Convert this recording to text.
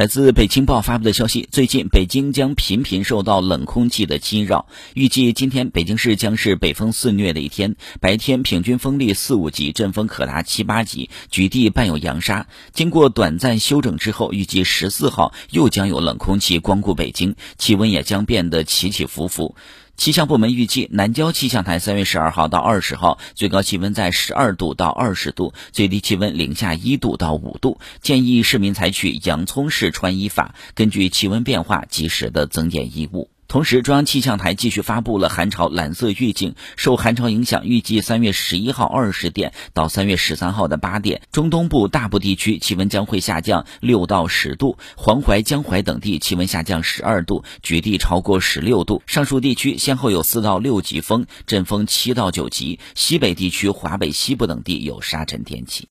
来自北京报发布的消息，最近北京将频频受到冷空气的侵扰，预计今天北京市将是北风肆虐的一天，白天平均风力四五级，阵风可达七八级，局地伴有扬沙。经过短暂休整之后，预计十四号又将有冷空气光顾北京，气温也将变得起起伏伏。气象部门预计，南郊气象台三月十二号到二十号最高气温在十二度到二十度，最低气温零下一度到五度。建议市民采取洋葱式穿衣法，根据气温变化及时的增减衣物。同时，中央气象台继续发布了寒潮蓝色预警。受寒潮影响，预计三月十一号二十点到三月十三号的八点，中东部大部地区气温将会下降六到十度，黄淮、江淮等地气温下降十二度，局地超过十六度。上述地区先后有四到六级风，阵风七到九级。西北地区、华北西部等地有沙尘天气。